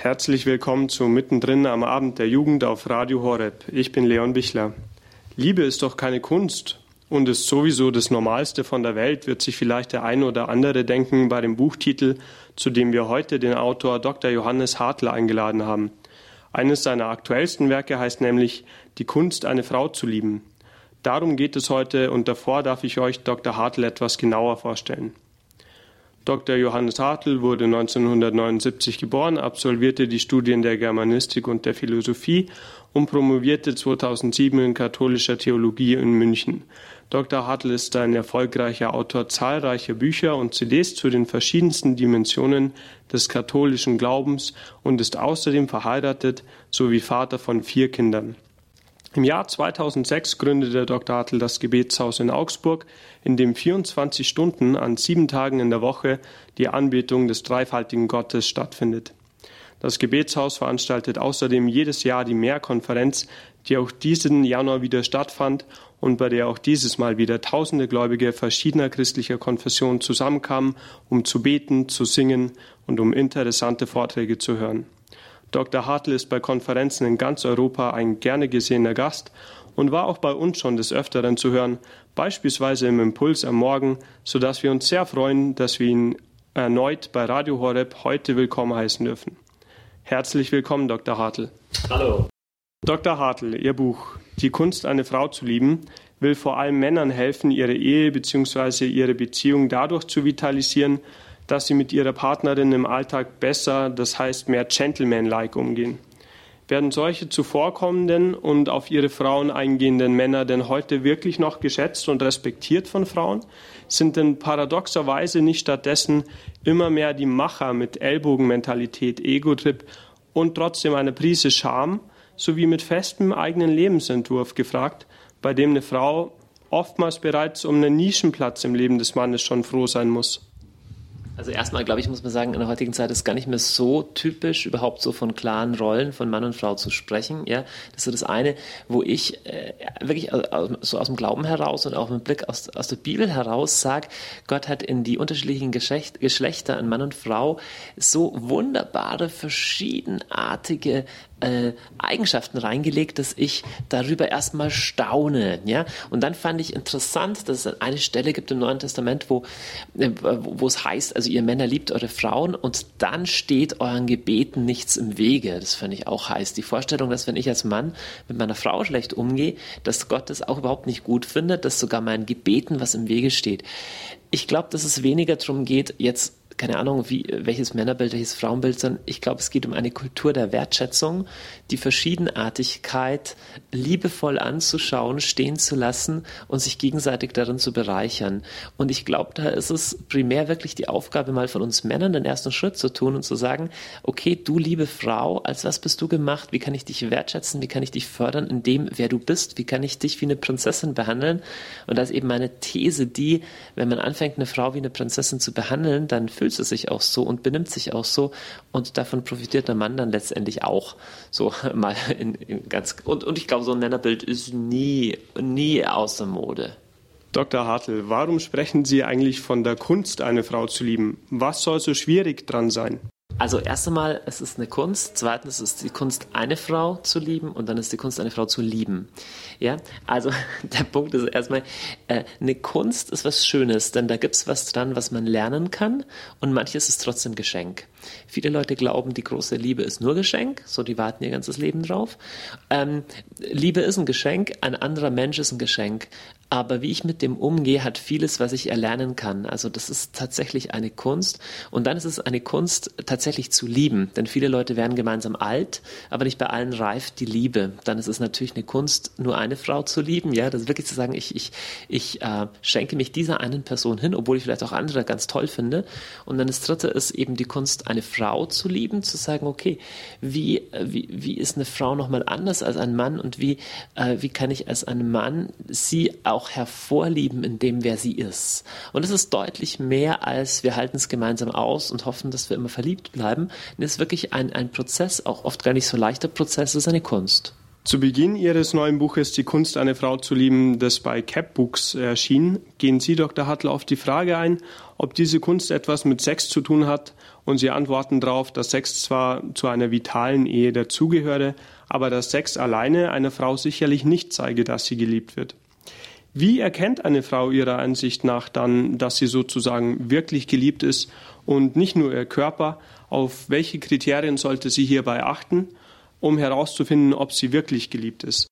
Herzlich willkommen zu Mittendrin am Abend der Jugend auf Radio Horeb. Ich bin Leon Bichler. Liebe ist doch keine Kunst und ist sowieso das Normalste von der Welt, wird sich vielleicht der eine oder andere denken bei dem Buchtitel, zu dem wir heute den Autor Dr. Johannes Hartl eingeladen haben. Eines seiner aktuellsten Werke heißt nämlich Die Kunst, eine Frau zu lieben. Darum geht es heute und davor darf ich euch Dr. Hartl etwas genauer vorstellen. Dr. Johannes Hartl wurde 1979 geboren, absolvierte die Studien der Germanistik und der Philosophie und promovierte 2007 in katholischer Theologie in München. Dr. Hartl ist ein erfolgreicher Autor zahlreicher Bücher und CDs zu den verschiedensten Dimensionen des katholischen Glaubens und ist außerdem verheiratet sowie Vater von vier Kindern. Im Jahr 2006 gründete Dr. Hartl das Gebetshaus in Augsburg, in dem 24 Stunden an sieben Tagen in der Woche die Anbetung des dreifaltigen Gottes stattfindet. Das Gebetshaus veranstaltet außerdem jedes Jahr die Mehrkonferenz, die auch diesen Januar wieder stattfand und bei der auch dieses Mal wieder tausende Gläubige verschiedener christlicher Konfessionen zusammenkamen, um zu beten, zu singen und um interessante Vorträge zu hören. Dr. Hartl ist bei Konferenzen in ganz Europa ein gerne gesehener Gast und war auch bei uns schon des Öfteren zu hören, beispielsweise im Impuls am Morgen, sodass wir uns sehr freuen, dass wir ihn erneut bei Radio Horeb heute willkommen heißen dürfen. Herzlich willkommen, Dr. Hartl. Hallo. Dr. Hartl, Ihr Buch Die Kunst, eine Frau zu lieben, will vor allem Männern helfen, ihre Ehe bzw. ihre Beziehung dadurch zu vitalisieren, dass sie mit ihrer Partnerin im Alltag besser, das heißt mehr gentleman-like umgehen. Werden solche zuvorkommenden und auf ihre Frauen eingehenden Männer denn heute wirklich noch geschätzt und respektiert von Frauen? Sind denn paradoxerweise nicht stattdessen immer mehr die Macher mit Ellbogenmentalität, Ego-Trip und trotzdem eine Prise Scham sowie mit festem eigenen Lebensentwurf gefragt, bei dem eine Frau oftmals bereits um einen Nischenplatz im Leben des Mannes schon froh sein muss? Also erstmal, glaube ich, muss man sagen, in der heutigen Zeit ist gar nicht mehr so typisch, überhaupt so von klaren Rollen von Mann und Frau zu sprechen. Ja, das ist so das eine, wo ich äh, wirklich so aus dem Glauben heraus und auch mit Blick aus, aus der Bibel heraus sage, Gott hat in die unterschiedlichen Geschlecht, Geschlechter, in Mann und Frau, so wunderbare, verschiedenartige äh, Eigenschaften reingelegt, dass ich darüber erstmal staune. Ja? Und dann fand ich interessant, dass es eine Stelle gibt im Neuen Testament, wo, äh, wo es heißt, also ihr Männer liebt eure Frauen und dann steht euren Gebeten nichts im Wege. Das fand ich auch heiß. Die Vorstellung, dass wenn ich als Mann mit meiner Frau schlecht umgehe, dass Gott das auch überhaupt nicht gut findet, dass sogar meinen Gebeten was im Wege steht. Ich glaube, dass es weniger darum geht, jetzt keine Ahnung, wie, welches Männerbild, welches Frauenbild, sondern ich glaube, es geht um eine Kultur der Wertschätzung, die Verschiedenartigkeit liebevoll anzuschauen, stehen zu lassen und sich gegenseitig darin zu bereichern. Und ich glaube, da ist es primär wirklich die Aufgabe, mal von uns Männern den ersten Schritt zu tun und zu sagen, okay, du liebe Frau, als was bist du gemacht? Wie kann ich dich wertschätzen? Wie kann ich dich fördern in dem, wer du bist? Wie kann ich dich wie eine Prinzessin behandeln? Und das ist eben meine These, die, wenn man anfängt, eine Frau wie eine Prinzessin zu behandeln, dann fühlt fühlt es sich auch so und benimmt sich auch so und davon profitiert der Mann dann letztendlich auch. So mal in, in ganz und, und ich glaube, so ein Männerbild ist nie, nie außer Mode. Dr. Hartl, warum sprechen Sie eigentlich von der Kunst, eine Frau zu lieben? Was soll so schwierig dran sein? Also erst einmal, es ist eine Kunst. Zweitens ist die Kunst, eine Frau zu lieben. Und dann ist die Kunst, eine Frau zu lieben. Ja, also der Punkt ist erstmal, äh, eine Kunst ist was Schönes, denn da gibt es was dran, was man lernen kann. Und manches ist trotzdem Geschenk. Viele Leute glauben, die große Liebe ist nur Geschenk. So, die warten ihr ganzes Leben drauf. Ähm, Liebe ist ein Geschenk, ein anderer Mensch ist ein Geschenk. Aber wie ich mit dem umgehe, hat vieles, was ich erlernen kann. Also das ist tatsächlich eine Kunst. Und dann ist es eine Kunst, tatsächlich zu lieben. Denn viele Leute werden gemeinsam alt, aber nicht bei allen reift die Liebe. Dann ist es natürlich eine Kunst, nur eine Frau zu lieben. Ja, das ist wirklich zu sagen, ich, ich, ich äh, schenke mich dieser einen Person hin, obwohl ich vielleicht auch andere ganz toll finde. Und dann das dritte ist eben die Kunst, eine Frau zu lieben, zu sagen, okay, wie, wie, wie ist eine Frau nochmal anders als ein Mann und wie, äh, wie kann ich als ein Mann sie auch auch hervorlieben in dem, wer sie ist. Und es ist deutlich mehr als wir halten es gemeinsam aus und hoffen, dass wir immer verliebt bleiben. Es ist wirklich ein, ein Prozess, auch oft gar nicht so leichter Prozess, es ist eine Kunst. Zu Beginn Ihres neuen Buches Die Kunst, eine Frau zu lieben, das bei Cap Books erschien, gehen Sie, Dr. Hartl, auf die Frage ein, ob diese Kunst etwas mit Sex zu tun hat Und sie antworten darauf, dass Sex zwar zu einer vitalen Ehe dazugehöre, aber dass Sex alleine einer Frau sicherlich nicht zeige, dass sie geliebt wird. Wie erkennt eine Frau ihrer Ansicht nach dann, dass sie sozusagen wirklich geliebt ist und nicht nur ihr Körper? Auf welche Kriterien sollte sie hierbei achten, um herauszufinden, ob sie wirklich geliebt ist?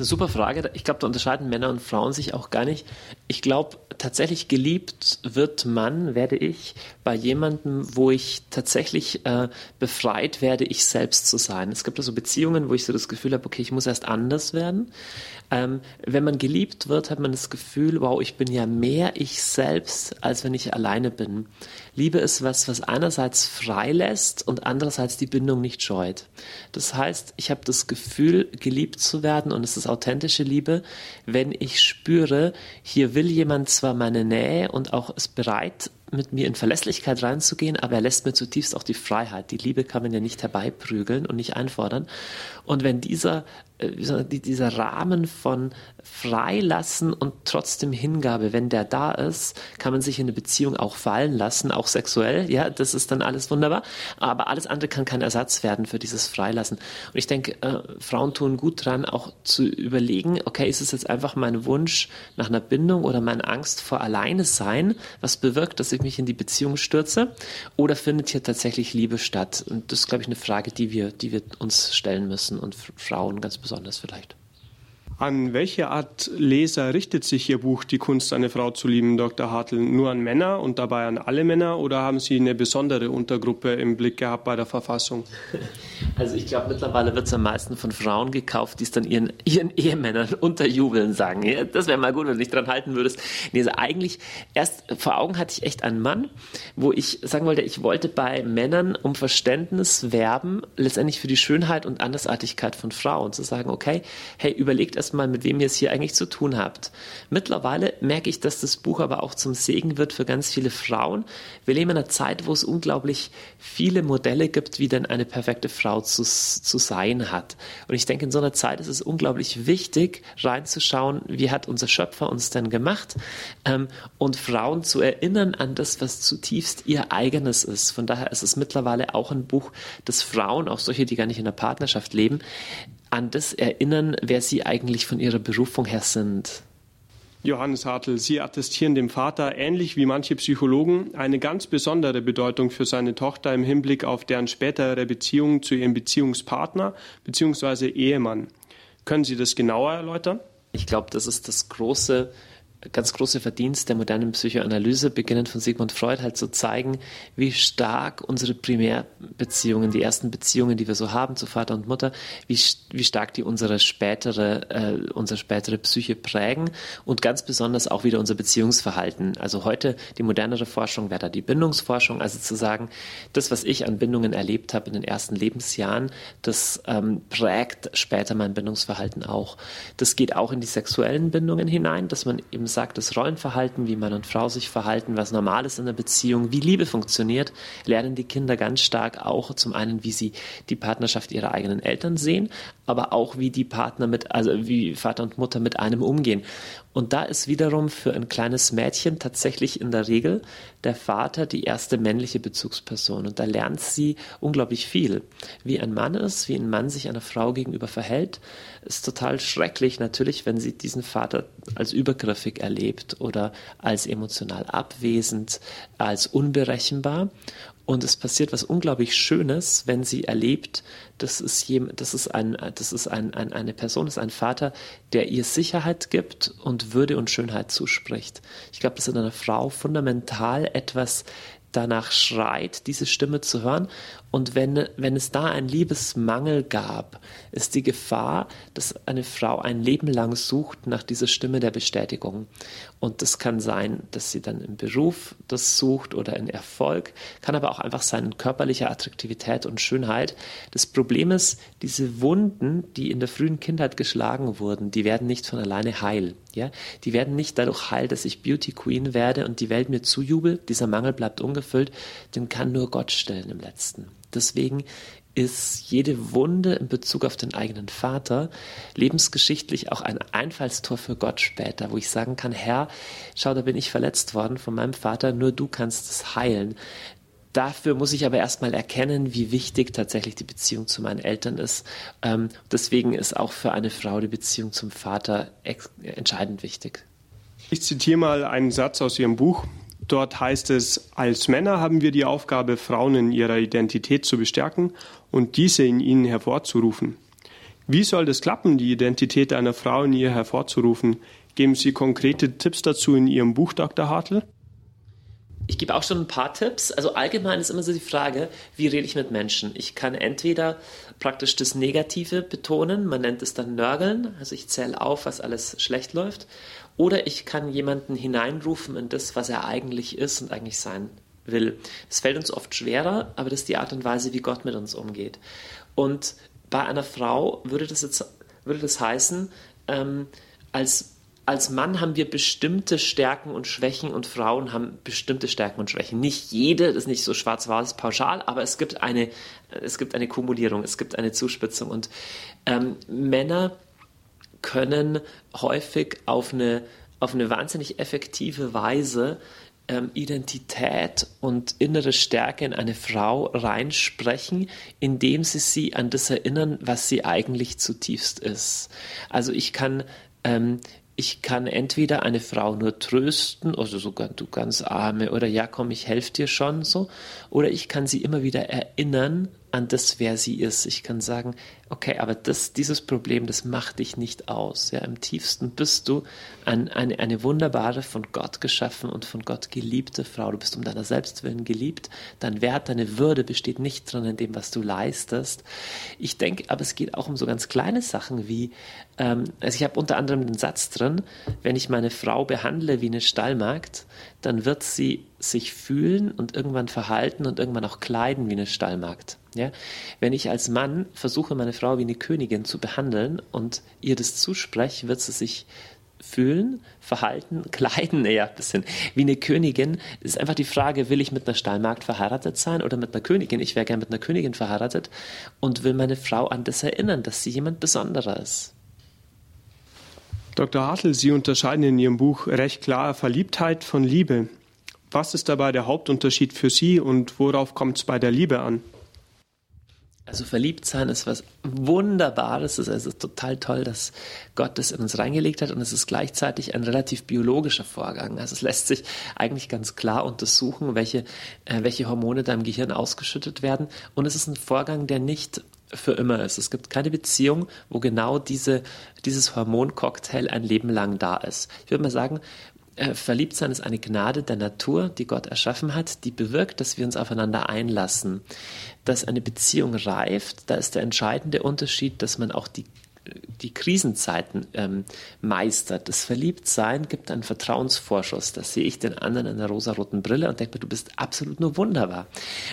Eine super Frage. Ich glaube, da unterscheiden Männer und Frauen sich auch gar nicht. Ich glaube, tatsächlich geliebt wird man, werde ich, bei jemandem, wo ich tatsächlich äh, befreit werde, ich selbst zu sein. Es gibt also Beziehungen, wo ich so das Gefühl habe, okay, ich muss erst anders werden. Ähm, wenn man geliebt wird, hat man das Gefühl, wow, ich bin ja mehr ich selbst, als wenn ich alleine bin. Liebe ist was, was einerseits freilässt und andererseits die Bindung nicht scheut. Das heißt, ich habe das Gefühl, geliebt zu werden und es ist authentische Liebe, wenn ich spüre, hier will jemand zwar meine Nähe und auch ist bereit, mit mir in Verlässlichkeit reinzugehen, aber er lässt mir zutiefst auch die Freiheit. Die Liebe kann man ja nicht herbeiprügeln und nicht einfordern. Und wenn dieser, dieser Rahmen von Freilassen und trotzdem Hingabe, wenn der da ist, kann man sich in eine Beziehung auch fallen lassen, auch sexuell. Ja, das ist dann alles wunderbar. Aber alles andere kann kein Ersatz werden für dieses Freilassen. Und ich denke, äh, Frauen tun gut dran, auch zu überlegen, okay, ist es jetzt einfach mein Wunsch nach einer Bindung oder meine Angst vor alleine sein, was bewirkt, dass ich mich in die Beziehung stürze? Oder findet hier tatsächlich Liebe statt? Und das ist, glaube ich, eine Frage, die wir, die wir uns stellen müssen und Frauen ganz besonders vielleicht. An welche Art Leser richtet sich Ihr Buch Die Kunst, eine Frau zu lieben, Dr. Hartl? Nur an Männer und dabei an alle Männer oder haben Sie eine besondere Untergruppe im Blick gehabt bei der Verfassung? Also ich glaube, mittlerweile wird es am meisten von Frauen gekauft, die es dann ihren, ihren Ehemännern unterjubeln sagen. Ja, das wäre mal gut, wenn du dich dran halten würdest. Nee, also eigentlich, erst vor Augen hatte ich echt einen Mann, wo ich sagen wollte, ich wollte bei Männern um Verständnis werben, letztendlich für die Schönheit und Andersartigkeit von Frauen. Zu sagen, okay, hey, überlegt erst erstmal, mit wem ihr es hier eigentlich zu tun habt. Mittlerweile merke ich, dass das Buch aber auch zum Segen wird für ganz viele Frauen. Wir leben in einer Zeit, wo es unglaublich viele Modelle gibt, wie denn eine perfekte Frau zu, zu sein hat. Und ich denke, in so einer Zeit ist es unglaublich wichtig, reinzuschauen, wie hat unser Schöpfer uns denn gemacht ähm, und Frauen zu erinnern an das, was zutiefst ihr eigenes ist. Von daher ist es mittlerweile auch ein Buch, das Frauen, auch solche, die gar nicht in einer Partnerschaft leben, an das erinnern, wer sie eigentlich von ihrer Berufung her sind. Johannes Hartl, Sie attestieren dem Vater, ähnlich wie manche Psychologen, eine ganz besondere Bedeutung für seine Tochter im Hinblick auf deren spätere Beziehung zu ihrem Beziehungspartner bzw. Ehemann. Können Sie das genauer erläutern? Ich glaube, das ist das große ganz große Verdienst der modernen Psychoanalyse, beginnend von Sigmund Freud, halt zu zeigen, wie stark unsere Primärbeziehungen, die ersten Beziehungen, die wir so haben zu Vater und Mutter, wie, wie stark die unsere spätere, äh, unsere spätere Psyche prägen und ganz besonders auch wieder unser Beziehungsverhalten. Also heute die modernere Forschung wäre da die Bindungsforschung, also zu sagen, das, was ich an Bindungen erlebt habe in den ersten Lebensjahren, das ähm, prägt später mein Bindungsverhalten auch. Das geht auch in die sexuellen Bindungen hinein, dass man eben sagt, das Rollenverhalten, wie Mann und Frau sich verhalten, was normal ist in einer Beziehung, wie Liebe funktioniert, lernen die Kinder ganz stark auch zum einen, wie sie die Partnerschaft ihrer eigenen Eltern sehen, aber auch wie die Partner mit, also wie Vater und Mutter mit einem umgehen. Und da ist wiederum für ein kleines Mädchen tatsächlich in der Regel der Vater die erste männliche Bezugsperson. Und da lernt sie unglaublich viel. Wie ein Mann ist, wie ein Mann sich einer Frau gegenüber verhält, ist total schrecklich natürlich, wenn sie diesen Vater als übergriffig erlebt oder als emotional abwesend, als unberechenbar. Und es passiert was unglaublich Schönes, wenn sie erlebt, dass es, jemand, dass es, ein, dass es ein, ein, eine Person ist, ein Vater, der ihr Sicherheit gibt und Würde und Schönheit zuspricht. Ich glaube, das ist in einer Frau fundamental etwas, danach schreit, diese Stimme zu hören. Und wenn, wenn es da einen Liebesmangel gab, ist die Gefahr, dass eine Frau ein Leben lang sucht nach dieser Stimme der Bestätigung. Und das kann sein, dass sie dann im Beruf das sucht oder in Erfolg, kann aber auch einfach sein in körperlicher Attraktivität und Schönheit. Das Problem ist, diese Wunden, die in der frühen Kindheit geschlagen wurden, die werden nicht von alleine heil. Ja, die werden nicht dadurch heil, dass ich Beauty Queen werde und die Welt mir zujubelt. Dieser Mangel bleibt ungefüllt. Den kann nur Gott stellen im Letzten. Deswegen ist jede Wunde in Bezug auf den eigenen Vater lebensgeschichtlich auch ein Einfallstor für Gott später, wo ich sagen kann, Herr, schau, da bin ich verletzt worden von meinem Vater, nur du kannst es heilen. Dafür muss ich aber erstmal erkennen, wie wichtig tatsächlich die Beziehung zu meinen Eltern ist. Ähm, deswegen ist auch für eine Frau die Beziehung zum Vater entscheidend wichtig. Ich zitiere mal einen Satz aus Ihrem Buch. Dort heißt es, als Männer haben wir die Aufgabe, Frauen in ihrer Identität zu bestärken und diese in ihnen hervorzurufen. Wie soll das klappen, die Identität einer Frau in ihr hervorzurufen? Geben Sie konkrete Tipps dazu in Ihrem Buch, Dr. Hartl? Ich gebe auch schon ein paar Tipps. Also allgemein ist immer so die Frage, wie rede ich mit Menschen? Ich kann entweder praktisch das Negative betonen, man nennt es dann Nörgeln, also ich zähle auf, was alles schlecht läuft, oder ich kann jemanden hineinrufen in das, was er eigentlich ist und eigentlich sein will. Das fällt uns oft schwerer, aber das ist die Art und Weise, wie Gott mit uns umgeht. Und bei einer Frau würde das jetzt würde das heißen, ähm, als als Mann haben wir bestimmte Stärken und Schwächen und Frauen haben bestimmte Stärken und Schwächen. Nicht jede, das ist nicht so schwarz-weiß pauschal, aber es gibt eine, es gibt eine Kumulierung, es gibt eine Zuspitzung und ähm, Männer können häufig auf eine, auf eine wahnsinnig effektive Weise ähm, Identität und innere Stärke in eine Frau reinsprechen, indem sie sie an das erinnern, was sie eigentlich zutiefst ist. Also ich kann ähm, ich kann entweder eine Frau nur trösten, also sogar du ganz arme, oder ja, komm, ich helfe dir schon so, oder ich kann sie immer wieder erinnern an das, wer sie ist. Ich kann sagen, okay, aber das, dieses Problem, das macht dich nicht aus. Ja, Im tiefsten bist du ein, eine, eine wunderbare, von Gott geschaffen und von Gott geliebte Frau. Du bist um deiner selbst willen geliebt. Dein Wert, deine Würde besteht nicht drin in dem, was du leistest. Ich denke, aber es geht auch um so ganz kleine Sachen wie, ähm, also ich habe unter anderem den Satz drin, wenn ich meine Frau behandle wie eine Stallmagd, dann wird sie sich fühlen und irgendwann verhalten und irgendwann auch kleiden wie eine Stallmagd. Ja? Wenn ich als Mann versuche, meine Frau wie eine Königin zu behandeln und ihr das zuspreche, wird sie sich fühlen, verhalten, kleiden eher ein bisschen wie eine Königin. Es ist einfach die Frage, will ich mit einer Stallmagd verheiratet sein oder mit einer Königin? Ich wäre gerne mit einer Königin verheiratet und will meine Frau an das erinnern, dass sie jemand Besonderer ist. Dr. Hartl, Sie unterscheiden in Ihrem Buch recht klar Verliebtheit von Liebe. Was ist dabei der Hauptunterschied für Sie und worauf kommt es bei der Liebe an? Also verliebt sein ist was Wunderbares. Es ist total toll, dass Gott das in uns reingelegt hat und es ist gleichzeitig ein relativ biologischer Vorgang. Also es lässt sich eigentlich ganz klar untersuchen, welche, äh, welche Hormone da im Gehirn ausgeschüttet werden. Und es ist ein Vorgang, der nicht für immer ist. Es gibt keine Beziehung, wo genau diese, dieses Hormoncocktail ein Leben lang da ist. Ich würde mal sagen, äh, Verliebtsein ist eine Gnade der Natur, die Gott erschaffen hat, die bewirkt, dass wir uns aufeinander einlassen. Dass eine Beziehung reift, da ist der entscheidende Unterschied, dass man auch die die Krisenzeiten ähm, meistert. Das Verliebtsein gibt einen Vertrauensvorschuss. Da sehe ich den anderen in einer rosaroten Brille und denke mir, du bist absolut nur wunderbar.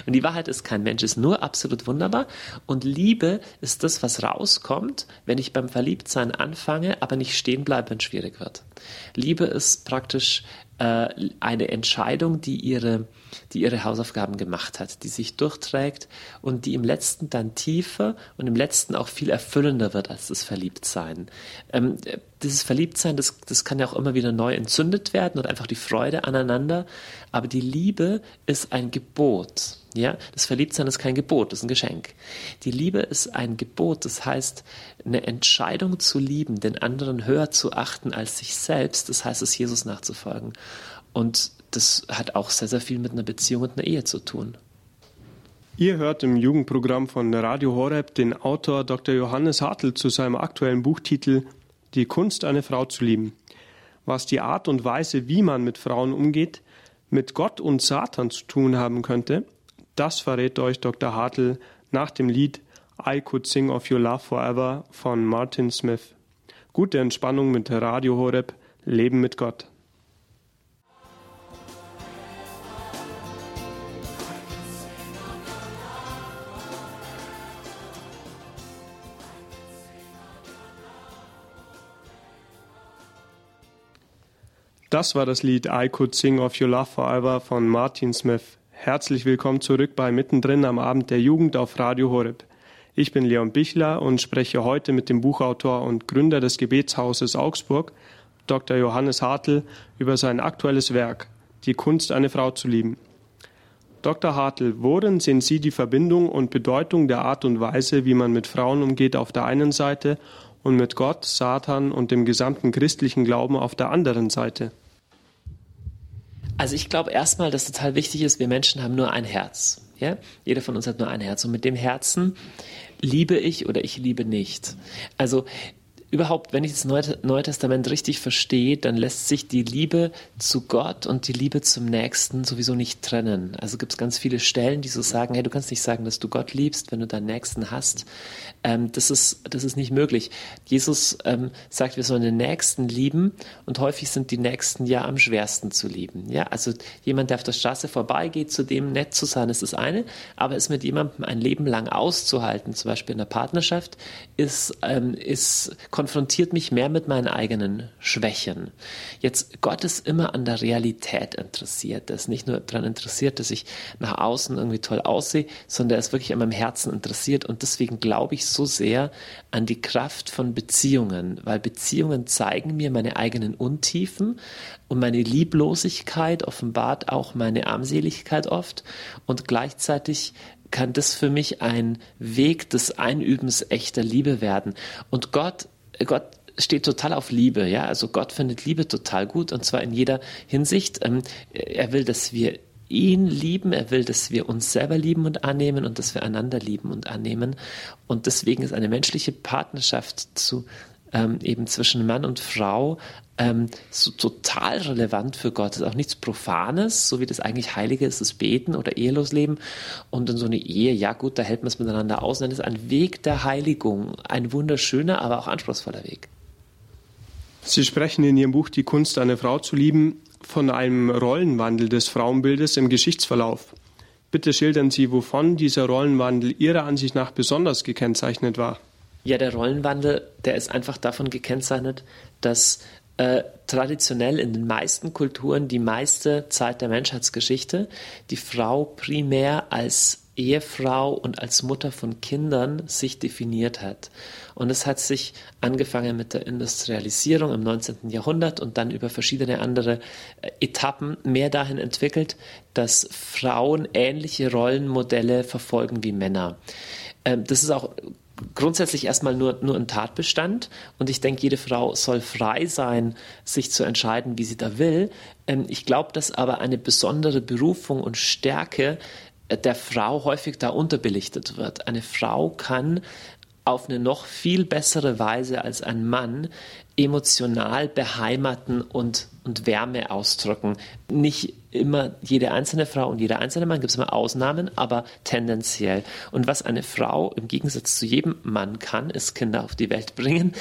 Und die Wahrheit ist, kein Mensch ist nur absolut wunderbar. Und Liebe ist das, was rauskommt, wenn ich beim Verliebtsein anfange, aber nicht stehen bleibe, wenn es schwierig wird. Liebe ist praktisch äh, eine Entscheidung, die ihre, die ihre Hausaufgaben gemacht hat, die sich durchträgt und die im letzten dann tiefer und im letzten auch viel erfüllender wird als das Verliebtsein. Ähm, dieses Verliebtsein, das, das kann ja auch immer wieder neu entzündet werden und einfach die Freude aneinander. Aber die Liebe ist ein Gebot. Ja, das Verliebtsein ist kein Gebot, das ist ein Geschenk. Die Liebe ist ein Gebot, das heißt, eine Entscheidung zu lieben, den anderen höher zu achten als sich selbst, das heißt es Jesus nachzufolgen. Und das hat auch sehr, sehr viel mit einer Beziehung und einer Ehe zu tun. Ihr hört im Jugendprogramm von Radio Horeb den Autor Dr. Johannes Hartl zu seinem aktuellen Buchtitel Die Kunst, eine Frau zu lieben. Was die Art und Weise, wie man mit Frauen umgeht, mit Gott und Satan zu tun haben könnte, das verrät euch Dr. Hartl nach dem Lied I Could Sing of Your Love Forever von Martin Smith. Gute Entspannung mit Radio Horeb, Leben mit Gott. Das war das Lied I Could Sing of Your Love Forever von Martin Smith. Herzlich willkommen zurück bei Mittendrin am Abend der Jugend auf Radio Horeb. Ich bin Leon Bichler und spreche heute mit dem Buchautor und Gründer des Gebetshauses Augsburg, Dr. Johannes Hartl, über sein aktuelles Werk, Die Kunst, eine Frau zu lieben. Dr. Hartl, worin sehen Sie die Verbindung und Bedeutung der Art und Weise, wie man mit Frauen umgeht auf der einen Seite und mit Gott, Satan und dem gesamten christlichen Glauben auf der anderen Seite? Also ich glaube erstmal, dass total wichtig ist, wir Menschen haben nur ein Herz. Ja? Jeder von uns hat nur ein Herz. Und mit dem Herzen liebe ich oder ich liebe nicht. Also überhaupt, wenn ich das Neue Testament richtig verstehe, dann lässt sich die Liebe zu Gott und die Liebe zum Nächsten sowieso nicht trennen. Also gibt es ganz viele Stellen, die so sagen, hey, du kannst nicht sagen, dass du Gott liebst, wenn du deinen Nächsten hast. Ähm, das, ist, das ist nicht möglich. Jesus ähm, sagt, wir sollen den Nächsten lieben und häufig sind die Nächsten ja am schwersten zu lieben. Ja, also jemand, der auf der Straße vorbeigeht, zu dem nett zu sein, ist das eine, aber es mit jemandem ein Leben lang auszuhalten, zum Beispiel in der Partnerschaft, ist, ähm, ist konfrontiert mich mehr mit meinen eigenen Schwächen. Jetzt, Gott ist immer an der Realität interessiert. Er ist nicht nur daran interessiert, dass ich nach außen irgendwie toll aussehe, sondern er ist wirklich an meinem Herzen interessiert. Und deswegen glaube ich so sehr an die Kraft von Beziehungen, weil Beziehungen zeigen mir meine eigenen Untiefen und meine Lieblosigkeit offenbart auch meine Armseligkeit oft und gleichzeitig kann das für mich ein Weg des Einübens echter Liebe werden. Und Gott Gott steht total auf Liebe, ja. Also Gott findet Liebe total gut und zwar in jeder Hinsicht. Ähm, er will, dass wir ihn lieben, er will, dass wir uns selber lieben und annehmen und dass wir einander lieben und annehmen. Und deswegen ist eine menschliche Partnerschaft zu ähm, eben zwischen Mann und Frau ähm, so total relevant für Gott. Es ist auch nichts Profanes, so wie das eigentlich Heilige ist, das Beten oder Ehelosleben. Und in so eine Ehe, ja gut, da hält man es miteinander aus. Und dann ist ein Weg der Heiligung, ein wunderschöner, aber auch anspruchsvoller Weg. Sie sprechen in Ihrem Buch Die Kunst, eine Frau zu lieben, von einem Rollenwandel des Frauenbildes im Geschichtsverlauf. Bitte schildern Sie, wovon dieser Rollenwandel Ihrer Ansicht nach besonders gekennzeichnet war. Ja, der Rollenwandel, der ist einfach davon gekennzeichnet, dass äh, traditionell in den meisten Kulturen die meiste Zeit der Menschheitsgeschichte die Frau primär als Ehefrau und als Mutter von Kindern sich definiert hat. Und es hat sich angefangen mit der Industrialisierung im 19. Jahrhundert und dann über verschiedene andere äh, Etappen mehr dahin entwickelt, dass Frauen ähnliche Rollenmodelle verfolgen wie Männer. Ähm, das ist auch grundsätzlich erstmal nur, nur ein Tatbestand und ich denke, jede Frau soll frei sein, sich zu entscheiden, wie sie da will. Ähm, ich glaube, dass aber eine besondere Berufung und Stärke äh, der Frau häufig da unterbelichtet wird. Eine Frau kann auf eine noch viel bessere Weise als ein Mann emotional beheimaten und, und Wärme ausdrücken. Nicht immer jede einzelne Frau und jeder einzelne Mann, gibt es immer Ausnahmen, aber tendenziell. Und was eine Frau im Gegensatz zu jedem Mann kann, ist Kinder auf die Welt bringen.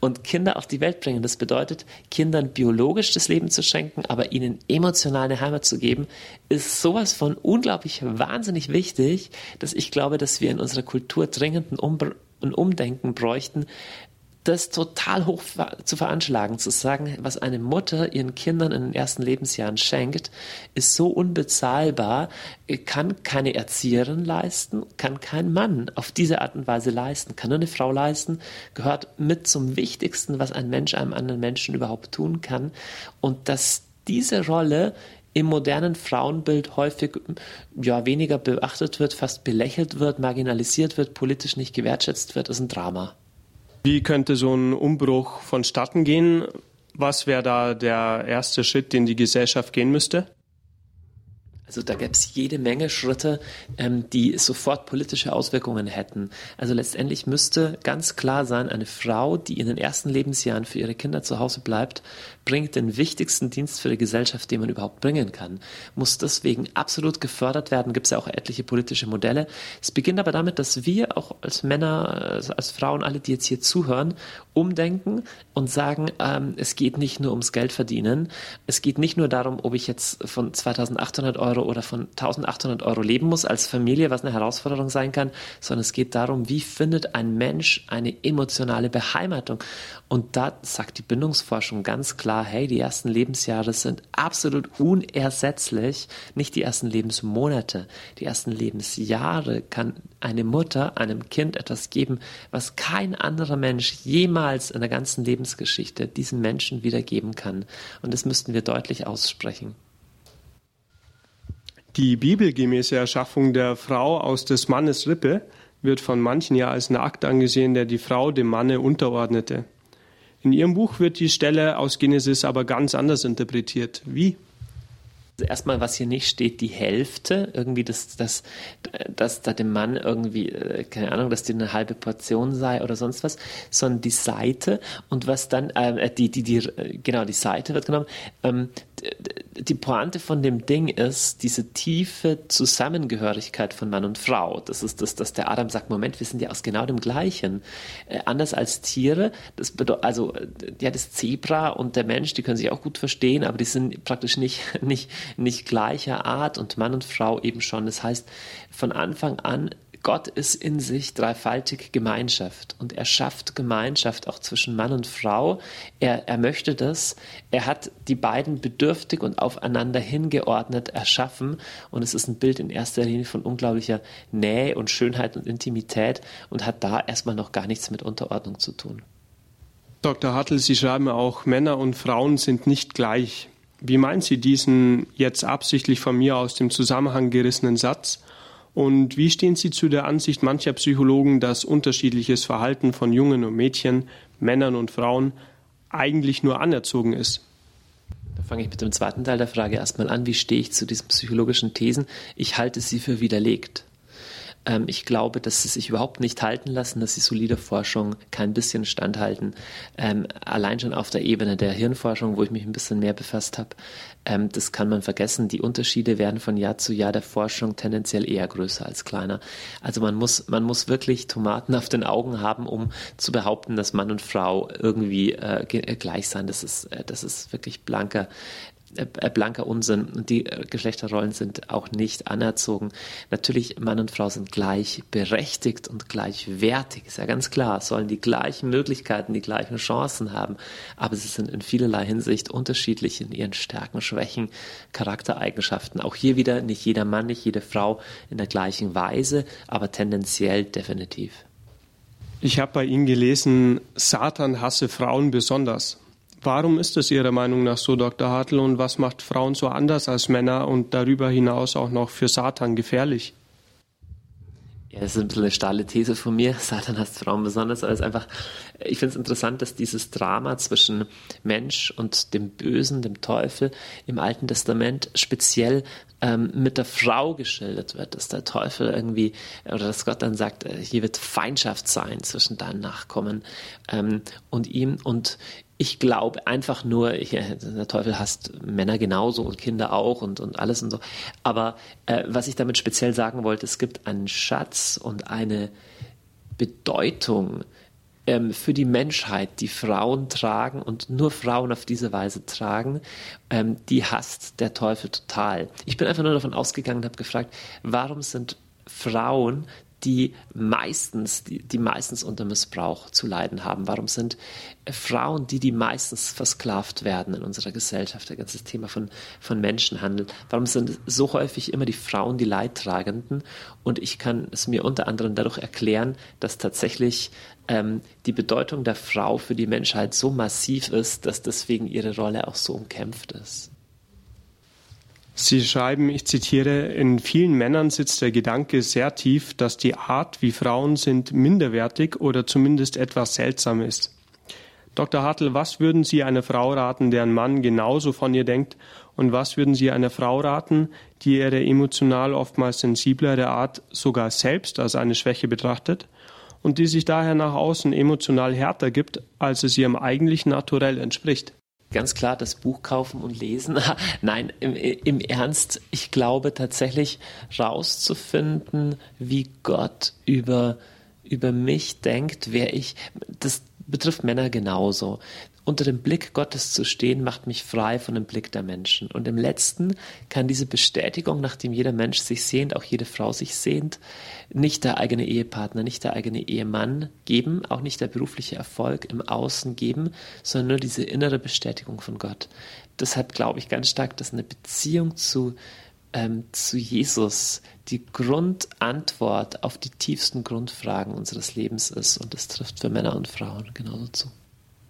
Und Kinder auf die Welt bringen, das bedeutet, Kindern biologisch das Leben zu schenken, aber ihnen emotional eine Heimat zu geben, ist sowas von unglaublich wahnsinnig wichtig, dass ich glaube, dass wir in unserer Kultur dringend ein Umdenken bräuchten, das total hoch zu veranschlagen, zu sagen, was eine Mutter ihren Kindern in den ersten Lebensjahren schenkt, ist so unbezahlbar, kann keine Erzieherin leisten, kann kein Mann auf diese Art und Weise leisten, kann nur eine Frau leisten, gehört mit zum Wichtigsten, was ein Mensch einem anderen Menschen überhaupt tun kann. Und dass diese Rolle im modernen Frauenbild häufig ja, weniger beachtet wird, fast belächelt wird, marginalisiert wird, politisch nicht gewertschätzt wird, ist ein Drama. Wie könnte so ein Umbruch vonstatten gehen? Was wäre da der erste Schritt, den die Gesellschaft gehen müsste? Also da gäbe es jede Menge Schritte, ähm, die sofort politische Auswirkungen hätten. Also letztendlich müsste ganz klar sein, eine Frau, die in den ersten Lebensjahren für ihre Kinder zu Hause bleibt, bringt den wichtigsten Dienst für die Gesellschaft, den man überhaupt bringen kann. Muss deswegen absolut gefördert werden. Gibt es ja auch etliche politische Modelle. Es beginnt aber damit, dass wir auch als Männer, als Frauen, alle, die jetzt hier zuhören, umdenken und sagen, ähm, es geht nicht nur ums Geld verdienen. Es geht nicht nur darum, ob ich jetzt von 2800 Euro Euro oder von 1800 Euro leben muss als Familie, was eine Herausforderung sein kann, sondern es geht darum, wie findet ein Mensch eine emotionale Beheimatung. Und da sagt die Bindungsforschung ganz klar, hey, die ersten Lebensjahre sind absolut unersetzlich, nicht die ersten Lebensmonate. Die ersten Lebensjahre kann eine Mutter einem Kind etwas geben, was kein anderer Mensch jemals in der ganzen Lebensgeschichte diesem Menschen wiedergeben kann. Und das müssten wir deutlich aussprechen. Die bibelgemäße Erschaffung der Frau aus des Mannes Rippe wird von manchen ja als ein Akt angesehen, der die Frau dem Manne unterordnete. In ihrem Buch wird die Stelle aus Genesis aber ganz anders interpretiert. Wie? Also erstmal, was hier nicht steht, die Hälfte, irgendwie, dass, dass, dass da dem Mann irgendwie, äh, keine Ahnung, dass die eine halbe Portion sei oder sonst was, sondern die Seite und was dann, äh, die, die, die, genau, die Seite wird genommen. Ähm, die Pointe von dem Ding ist diese tiefe Zusammengehörigkeit von Mann und Frau. Das ist das, dass der Adam sagt, Moment, wir sind ja aus genau dem Gleichen. Äh, anders als Tiere, das also, ja, das Zebra und der Mensch, die können sich auch gut verstehen, aber die sind praktisch nicht, nicht, nicht gleicher Art und Mann und Frau eben schon. Das heißt, von Anfang an Gott ist in sich dreifaltig Gemeinschaft und er schafft Gemeinschaft auch zwischen Mann und Frau. Er, er möchte das. Er hat die beiden bedürftig und aufeinander hingeordnet erschaffen und es ist ein Bild in erster Linie von unglaublicher Nähe und Schönheit und Intimität und hat da erstmal noch gar nichts mit Unterordnung zu tun. Dr. Hartl, Sie schreiben auch, Männer und Frauen sind nicht gleich. Wie meinen Sie diesen jetzt absichtlich von mir aus dem Zusammenhang gerissenen Satz? Und wie stehen Sie zu der Ansicht mancher Psychologen, dass unterschiedliches Verhalten von Jungen und Mädchen, Männern und Frauen eigentlich nur anerzogen ist? Da fange ich mit dem zweiten Teil der Frage erstmal an. Wie stehe ich zu diesen psychologischen Thesen? Ich halte sie für widerlegt. Ähm, ich glaube, dass sie sich überhaupt nicht halten lassen, dass sie solide Forschung kein bisschen standhalten. Ähm, allein schon auf der Ebene der Hirnforschung, wo ich mich ein bisschen mehr befasst habe, ähm, das kann man vergessen. Die Unterschiede werden von Jahr zu Jahr der Forschung tendenziell eher größer als kleiner. Also man muss, man muss wirklich Tomaten auf den Augen haben, um zu behaupten, dass Mann und Frau irgendwie äh, gleich sein. Das ist, äh, das ist wirklich blanker äh, blanker Unsinn. Und die äh, Geschlechterrollen sind auch nicht anerzogen. Natürlich, Mann und Frau sind gleichberechtigt und gleichwertig, ist ja ganz klar, sollen die gleichen Möglichkeiten, die gleichen Chancen haben. Aber sie sind in vielerlei Hinsicht unterschiedlich in ihren Stärken, Schwächen, Charaktereigenschaften. Auch hier wieder nicht jeder Mann, nicht jede Frau in der gleichen Weise, aber tendenziell definitiv. Ich habe bei Ihnen gelesen, Satan hasse Frauen besonders. Warum ist es Ihrer Meinung nach so, Dr. Hartl, und was macht Frauen so anders als Männer und darüber hinaus auch noch für Satan gefährlich? Ja, das ist ein bisschen eine steile These von mir. Satan hasst Frauen besonders, aber es ist einfach, ich finde es interessant, dass dieses Drama zwischen Mensch und dem Bösen, dem Teufel im Alten Testament speziell ähm, mit der Frau geschildert wird, dass der Teufel irgendwie, oder dass Gott dann sagt, äh, hier wird Feindschaft sein zwischen deinen Nachkommen ähm, und ihm. Und ich glaube einfach nur, ich, der Teufel hasst Männer genauso und Kinder auch und, und alles und so. Aber äh, was ich damit speziell sagen wollte, es gibt einen Schatz und eine Bedeutung ähm, für die Menschheit, die Frauen tragen und nur Frauen auf diese Weise tragen, ähm, die hasst der Teufel total. Ich bin einfach nur davon ausgegangen und habe gefragt, warum sind Frauen die meistens, die, die meistens unter Missbrauch zu leiden haben? Warum sind Frauen die, die meistens versklavt werden in unserer Gesellschaft? Das ganze Thema von, von Menschenhandel. Warum sind so häufig immer die Frauen die Leidtragenden? Und ich kann es mir unter anderem dadurch erklären, dass tatsächlich ähm, die Bedeutung der Frau für die Menschheit so massiv ist, dass deswegen ihre Rolle auch so umkämpft ist. Sie schreiben, ich zitiere, in vielen Männern sitzt der Gedanke sehr tief, dass die Art, wie Frauen sind, minderwertig oder zumindest etwas seltsam ist. Dr. Hartl, was würden Sie einer Frau raten, deren Mann genauso von ihr denkt, und was würden Sie einer Frau raten, die ihre emotional oftmals sensiblere Art sogar selbst als eine Schwäche betrachtet und die sich daher nach außen emotional härter gibt, als es ihrem eigentlichen Naturell entspricht? Ganz klar das Buch kaufen und lesen. Nein, im, im, Ernst, ich glaube tatsächlich rauszufinden, wie Gott über, über mich denkt, wer ich, das betrifft Männer genauso unter dem Blick Gottes zu stehen, macht mich frei von dem Blick der Menschen. Und im letzten kann diese Bestätigung, nachdem jeder Mensch sich sehnt, auch jede Frau sich sehnt, nicht der eigene Ehepartner, nicht der eigene Ehemann geben, auch nicht der berufliche Erfolg im Außen geben, sondern nur diese innere Bestätigung von Gott. Deshalb glaube ich ganz stark, dass eine Beziehung zu ähm, zu Jesus die Grundantwort auf die tiefsten Grundfragen unseres Lebens ist. Und das trifft für Männer und Frauen genauso zu.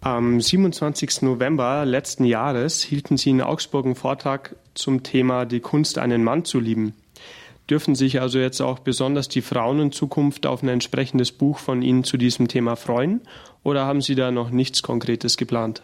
Am 27. November letzten Jahres hielten Sie in Augsburg einen Vortrag zum Thema Die Kunst, einen Mann zu lieben. Dürfen sich also jetzt auch besonders die Frauen in Zukunft auf ein entsprechendes Buch von Ihnen zu diesem Thema freuen? Oder haben Sie da noch nichts Konkretes geplant?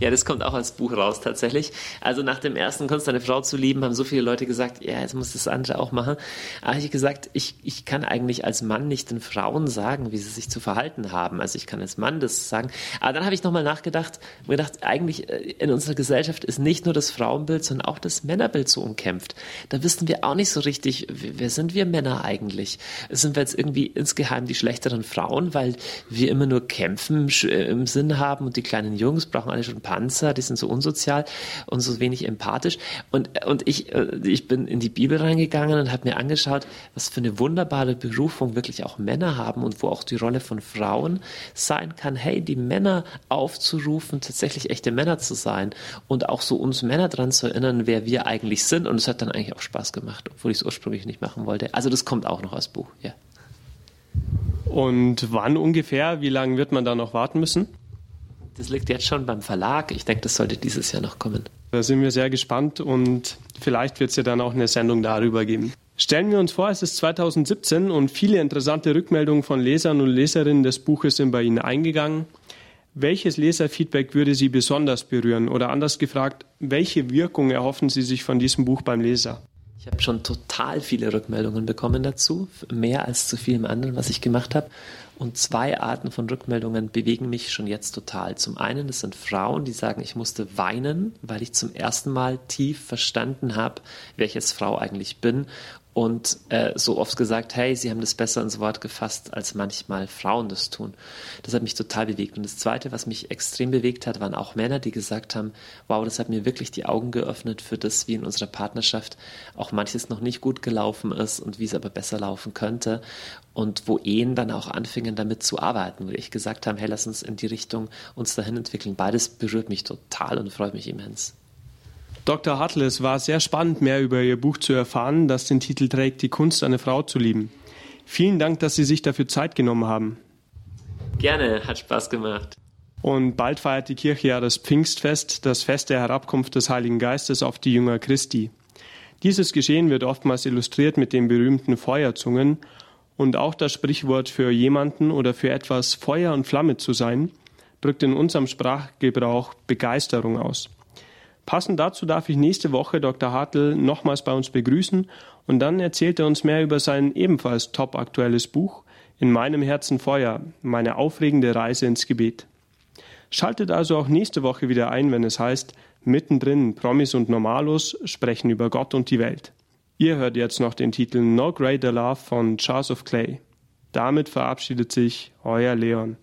Ja, das kommt auch als Buch raus tatsächlich. Also nach dem ersten Kunst eine Frau zu lieben, haben so viele Leute gesagt, ja, jetzt muss das andere auch machen. Aber ich gesagt, ich, ich kann eigentlich als Mann nicht den Frauen sagen, wie sie sich zu verhalten haben. Also ich kann als Mann das sagen. Aber dann habe ich nochmal nachgedacht und gedacht, eigentlich äh, in unserer Gesellschaft ist nicht nur das Frauenbild, sondern auch das Männerbild so umkämpft. Da wissen wir auch nicht so richtig, wer sind wir Männer eigentlich? Sind wir jetzt irgendwie insgeheim die schlechteren Frauen, weil wir immer nur kämpfen im Sinn haben und die kleinen Jungs brauchen alle schon Panzer, die sind so unsozial und so wenig empathisch. Und, und ich, äh, ich bin in die Bibel reingegangen und habe mir angeschaut, was für eine wunderbare Berufung wirklich auch Männer haben und wo auch die Rolle von Frauen sein kann, hey, die Männer aufzurufen, tatsächlich echte Männer zu sein und auch so uns Männer daran zu erinnern, wer wir eigentlich sind. Und es hat dann eigentlich auch Spaß gemacht, obwohl ich es ursprünglich nicht machen wollte. Also das kommt auch noch als Buch, ja. Und wann ungefähr, wie lange wird man da noch warten müssen? Das liegt jetzt schon beim Verlag. Ich denke, das sollte dieses Jahr noch kommen. Da sind wir sehr gespannt und vielleicht wird es ja dann auch eine Sendung darüber geben. Stellen wir uns vor, es ist 2017 und viele interessante Rückmeldungen von Lesern und Leserinnen des Buches sind bei Ihnen eingegangen. Welches Leserfeedback würde Sie besonders berühren? Oder anders gefragt, welche Wirkung erhoffen Sie sich von diesem Buch beim Leser? Ich habe schon total viele Rückmeldungen bekommen dazu, mehr als zu vielem anderen, was ich gemacht habe. Und zwei Arten von Rückmeldungen bewegen mich schon jetzt total. Zum einen, das sind Frauen, die sagen, ich musste weinen, weil ich zum ersten Mal tief verstanden habe, welches Frau eigentlich bin und äh, so oft gesagt, hey, sie haben das besser ins Wort gefasst, als manchmal Frauen das tun. Das hat mich total bewegt. Und das Zweite, was mich extrem bewegt hat, waren auch Männer, die gesagt haben, wow, das hat mir wirklich die Augen geöffnet für das, wie in unserer Partnerschaft auch manches noch nicht gut gelaufen ist und wie es aber besser laufen könnte. Und wo Ehen dann auch anfingen, damit zu arbeiten, wo ich gesagt habe, hey, lass uns in die Richtung uns dahin entwickeln. Beides berührt mich total und freut mich immens. Dr. Hartl, es war sehr spannend, mehr über Ihr Buch zu erfahren, das den Titel trägt, Die Kunst, eine Frau zu lieben. Vielen Dank, dass Sie sich dafür Zeit genommen haben. Gerne, hat Spaß gemacht. Und bald feiert die Kirche ja das Pfingstfest, das Fest der Herabkunft des Heiligen Geistes auf die Jünger Christi. Dieses Geschehen wird oftmals illustriert mit den berühmten Feuerzungen und auch das Sprichwort für jemanden oder für etwas Feuer und Flamme zu sein, drückt in unserem Sprachgebrauch Begeisterung aus. Passend dazu darf ich nächste Woche Dr. Hartl nochmals bei uns begrüßen und dann erzählt er uns mehr über sein ebenfalls top aktuelles Buch In meinem Herzen Feuer, meine aufregende Reise ins Gebet. Schaltet also auch nächste Woche wieder ein, wenn es heißt, mittendrin Promis und Normalos sprechen über Gott und die Welt. Ihr hört jetzt noch den Titel No Greater Love von Charles of Clay. Damit verabschiedet sich euer Leon.